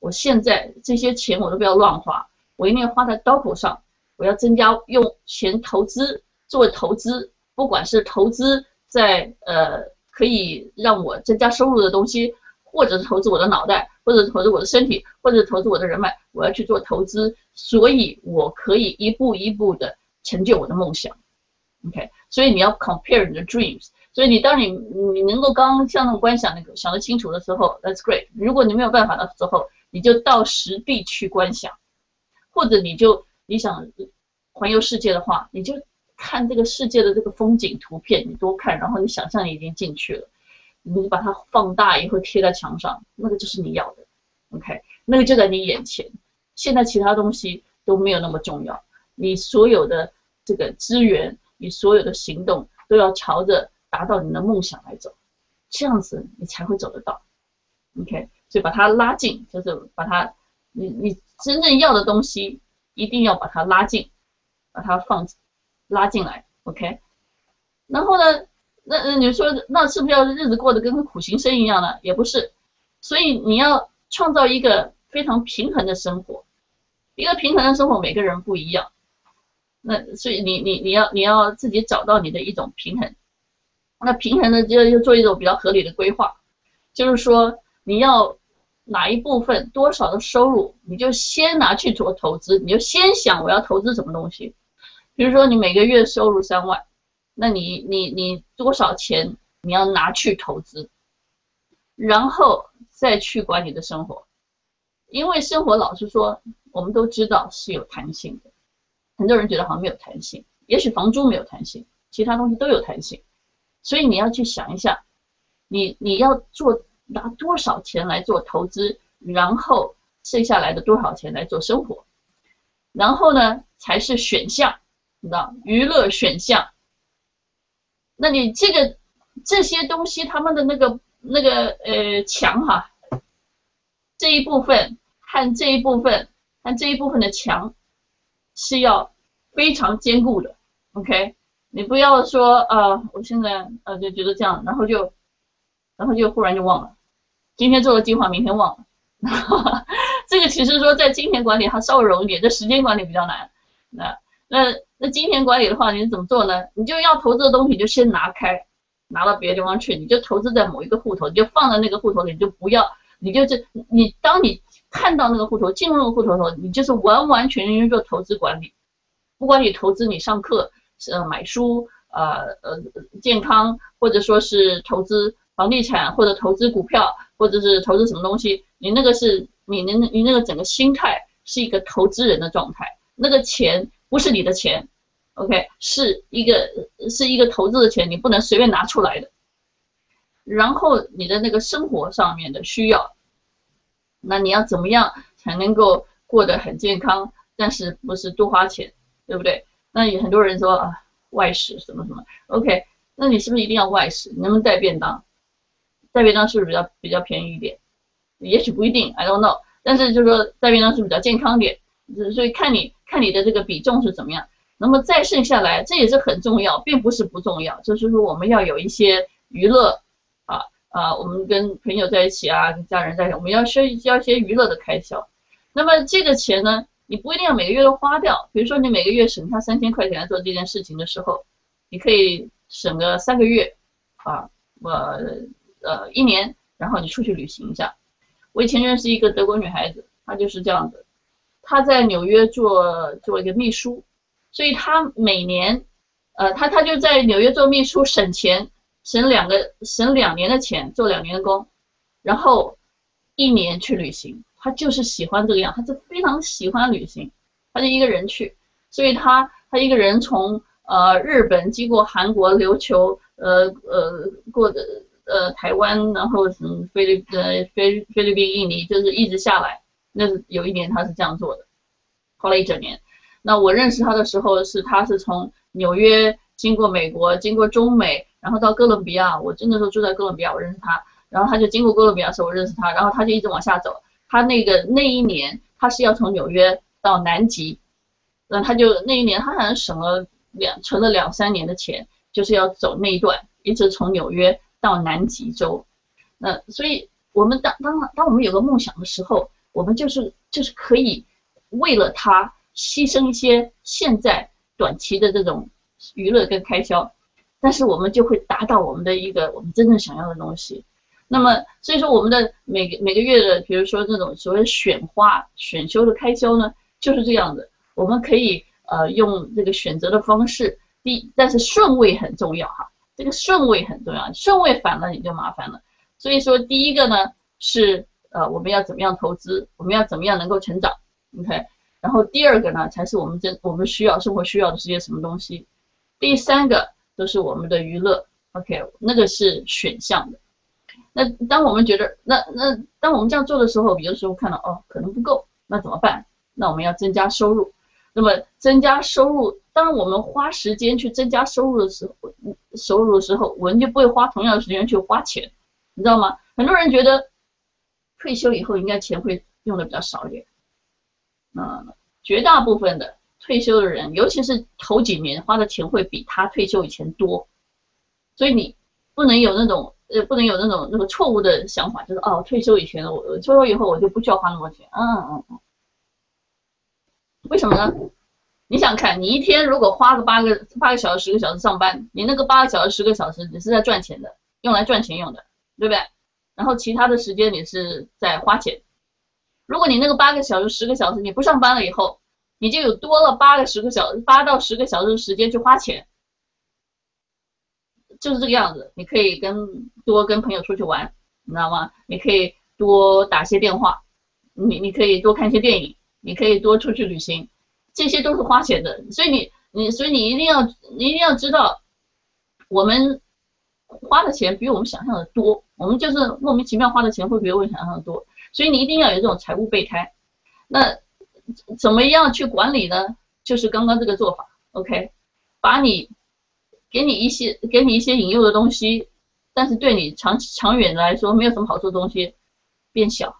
我现在这些钱我都不要乱花，我一定要花在刀口上，我要增加用钱投资做投资，不管是投资在呃。可以让我增加收入的东西，或者是投资我的脑袋，或者是投资我的身体，或者是投资我的人脉，我要去做投资，所以我可以一步一步的成就我的梦想。OK，所以你要 compare 你的 dreams，所以你当你你能够刚刚像那种观想那个想得清楚的时候，That's great。如果你没有办法的时候，你就到实地去观想，或者你就你想环游世界的话，你就。看这个世界的这个风景图片，你多看，然后你想象力已经进去了，你把它放大以后贴在墙上，那个就是你要的，OK，那个就在你眼前。现在其他东西都没有那么重要，你所有的这个资源，你所有的行动都要朝着达到你的梦想来走，这样子你才会走得到，OK。所以把它拉近，就是把它，你你真正要的东西一定要把它拉近，把它放。拉进来，OK，然后呢，那那你说那是不是要日子过得跟个苦行僧一样呢？也不是，所以你要创造一个非常平衡的生活，一个平衡的生活每个人不一样，那所以你你你要你要自己找到你的一种平衡，那平衡呢就要做一种比较合理的规划，就是说你要哪一部分多少的收入，你就先拿去做投资，你就先想我要投资什么东西。比如说你每个月收入三万，那你你你多少钱你要拿去投资，然后再去管你的生活，因为生活老实说，我们都知道是有弹性的，很多人觉得好像没有弹性，也许房租没有弹性，其他东西都有弹性，所以你要去想一下，你你要做拿多少钱来做投资，然后剩下来的多少钱来做生活，然后呢才是选项。知道娱乐选项，那你这个这些东西，他们的那个那个呃墙哈，这一部分和这一部分和这一部分的墙是要非常坚固的，OK？你不要说呃，我现在呃就觉得这样，然后就然后就忽然就忘了，今天做了计划，明天忘了。这个其实说在金钱管理它稍微容易点，这时间管理比较难。那那那金钱管理的话，你怎么做呢？你就要投资的东西就先拿开，拿到别的地方去，你就投资在某一个户头，你就放在那个户头里，你就不要，你就是你当你看到那个户头，进入户头的时候，你就是完完全全做投资管理。不管你投资你上课，呃买书，呃呃健康，或者说是投资房地产，或者投资股票，或者是投资什么东西，你那个是你那你那个整个心态是一个投资人的状态，那个钱不是你的钱，OK，是一个是一个投资的钱，你不能随便拿出来的。然后你的那个生活上面的需要，那你要怎么样才能够过得很健康，但是不是多花钱？对不对？那有很多人说啊，外食什么什么，OK，那你是不是一定要外食？能不能带便当？带便当是不是比较比较便宜一点？也许不一定，I don't know。但是就是说带便当是比较健康点，所以看你看你的这个比重是怎么样。那么再剩下来，这也是很重要，并不是不重要。就是说我们要有一些娱乐啊啊，我们跟朋友在一起啊，跟家人在一起，我们要需要一些娱乐的开销。那么这个钱呢？你不一定要每个月都花掉，比如说你每个月省下三千块钱来做这件事情的时候，你可以省个三个月，啊，我呃一年，然后你出去旅行一下。我以前认识一个德国女孩子，她就是这样子，她在纽约做做一个秘书，所以她每年，呃，她她就在纽约做秘书省钱，省两个省两年的钱，做两年的工，然后一年去旅行。他就是喜欢这个样，他就非常喜欢旅行，他就一个人去，所以他他一个人从呃日本经过韩国琉球，呃呃过的呃台湾，然后什么菲律呃菲菲律宾、印尼，就是一直下来。那是有一年他是这样做的，花了一整年。那我认识他的时候是他是从纽约经过美国，经过中美，然后到哥伦比亚。我真的是住在哥伦比亚，我认识他。然后他就经过哥伦比亚时候，我认识他，然后他就一直往下走。他那个那一年，他是要从纽约到南极，那他就那一年，他好像省了两存了两三年的钱，就是要走那一段，一直从纽约到南极洲。那所以，我们当当当我们有个梦想的时候，我们就是就是可以为了他牺牲一些现在短期的这种娱乐跟开销，但是我们就会达到我们的一个我们真正想要的东西。那么，所以说我们的每个每个月的，比如说这种所谓选花、选修的开销呢，就是这样的。我们可以呃用这个选择的方式，第，但是顺位很重要哈，这个顺位很重要，顺位反了你就麻烦了。所以说第一个呢是呃我们要怎么样投资，我们要怎么样能够成长，OK。然后第二个呢才是我们真我们需要生活需要的是些什么东西。第三个都是我们的娱乐，OK，那个是选项的。那当我们觉得，那那当我们这样做的时候，有的时候看到哦，可能不够，那怎么办？那我们要增加收入。那么增加收入，当我们花时间去增加收入的时候，收入的时候，我们就不会花同样的时间去花钱，你知道吗？很多人觉得退休以后应该钱会用的比较少一点，嗯，绝大部分的退休的人，尤其是头几年花的钱会比他退休以前多，所以你不能有那种。呃，不能有那种那个错误的想法，就是哦，退休以前我退休以后我就不需要花那么多钱，嗯嗯嗯，为什么呢？你想看，你一天如果花个八个八个小时、十个小时上班，你那个八个小时、十个小时你是在赚钱的，用来赚钱用的，对不对？然后其他的时间你是在花钱。如果你那个八个小时、十个小时你不上班了以后，你就有多了八个十个小、八到十个小时的时间去花钱。就是这个样子，你可以跟多跟朋友出去玩，你知道吗？你可以多打些电话，你你可以多看些电影，你可以多出去旅行，这些都是花钱的。所以你你所以你一定要你一定要知道，我们花的钱比我们想象的多，我们就是莫名其妙花的钱会比我们想象的多，所以你一定要有这种财务备胎。那怎么样去管理呢？就是刚刚这个做法，OK，把你。给你一些给你一些引诱的东西，但是对你长长远来说没有什么好处的东西变小。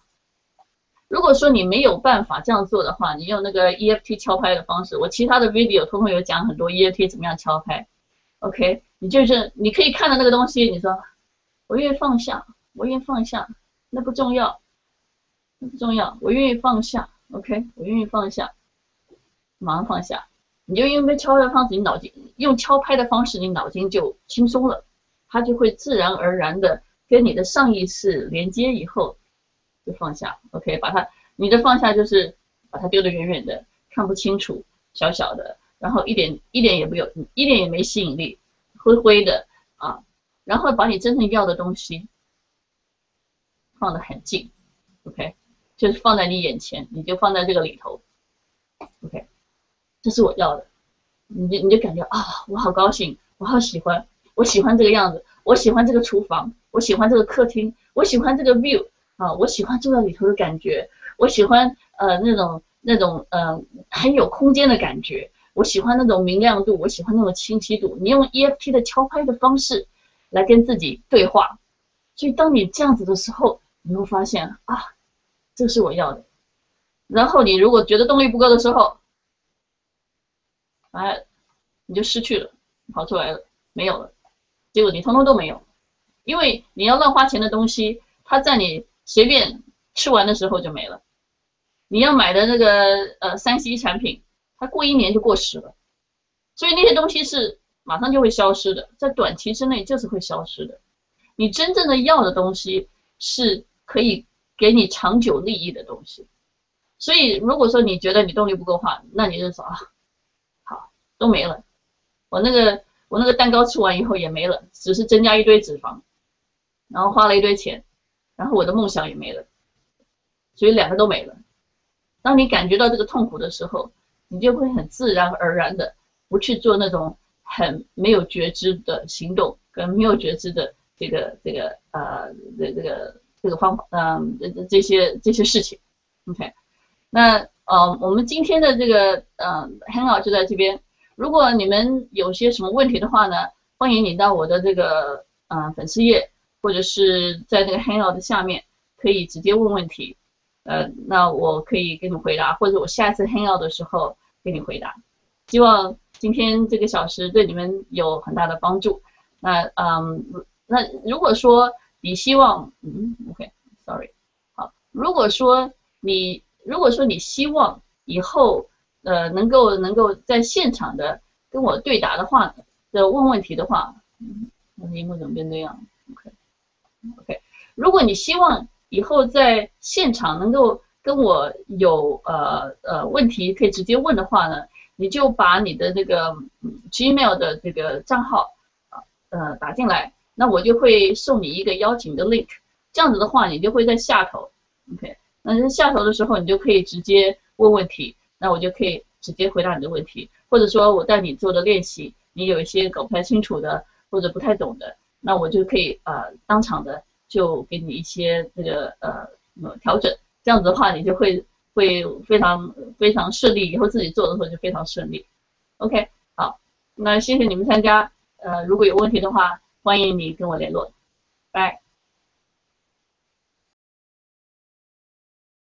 如果说你没有办法这样做的话，你用那个 EFT 敲拍的方式，我其他的 video 通通有讲很多 EFT 怎么样敲拍。OK，你就是你可以看到那个东西，你说我愿意放下，我愿意放下，那不重要，那不重要，我愿意放下，OK，我愿意放下，马上放下。你就用敲的方式，你脑筋用敲拍的方式，你脑筋就轻松了，它就会自然而然的跟你的上意识连接以后就放下，OK，把它你的放下就是把它丢得远远的，看不清楚，小小的，然后一点一点也没有，一点也没吸引力，灰灰的啊，然后把你真正要的东西放得很近，OK，就是放在你眼前，你就放在这个里头，OK。这是我要的，你就你就感觉啊，我好高兴，我好喜欢，我喜欢这个样子，我喜欢这个厨房，我喜欢这个客厅，我喜欢这个 view 啊，我喜欢住在里头的感觉，我喜欢呃那种那种呃很有空间的感觉，我喜欢那种明亮度，我喜欢那种清晰度。你用 EFT 的敲拍的方式来跟自己对话，所以当你这样子的时候，你会发现啊，这是我要的。然后你如果觉得动力不够的时候，哎，你就失去了，跑出来了，没有了，结果你通通都没有，因为你要乱花钱的东西，它在你随便吃完的时候就没了。你要买的那个呃三 C 产品，它过一年就过时了，所以那些东西是马上就会消失的，在短期之内就是会消失的。你真正的要的东西是可以给你长久利益的东西，所以如果说你觉得你动力不够的话，那你就说啊。都没了，我那个我那个蛋糕吃完以后也没了，只是增加一堆脂肪，然后花了一堆钱，然后我的梦想也没了，所以两个都没了。当你感觉到这个痛苦的时候，你就会很自然而然的不去做那种很没有觉知的行动，跟没有觉知的这个这个呃这这个这个方法，嗯、呃、这这些这些事情，OK，那呃我们今天的这个呃 hangout 就在这边。如果你们有些什么问题的话呢，欢迎你到我的这个呃粉丝页，或者是在那个 Hangout 的下面，可以直接问问题，呃，那我可以给你回答，或者我下次 Hangout 的时候给你回答。希望今天这个小时对你们有很大的帮助。那嗯，那如果说你希望，嗯，OK，Sorry，好，如果说你如果说你希望以后。呃，能够能够在现场的跟我对答的话，的问问题的话，嗯，我的荧幕怎么变这样？OK，OK，如果你希望以后在现场能够跟我有呃呃问题可以直接问的话呢，你就把你的这个 Gmail 的这个账号呃打进来，那我就会送你一个邀请的 link，这样子的话，你就会在下头，OK，那在下头的时候，你就可以直接问问题。那我就可以直接回答你的问题，或者说我带你做的练习，你有一些搞不太清楚的或者不太懂的，那我就可以呃当场的就给你一些这个呃调整，这样子的话你就会会非常非常顺利，以后自己做的时候就非常顺利。OK，好，那谢谢你们参加，呃如果有问题的话，欢迎你跟我联络，拜。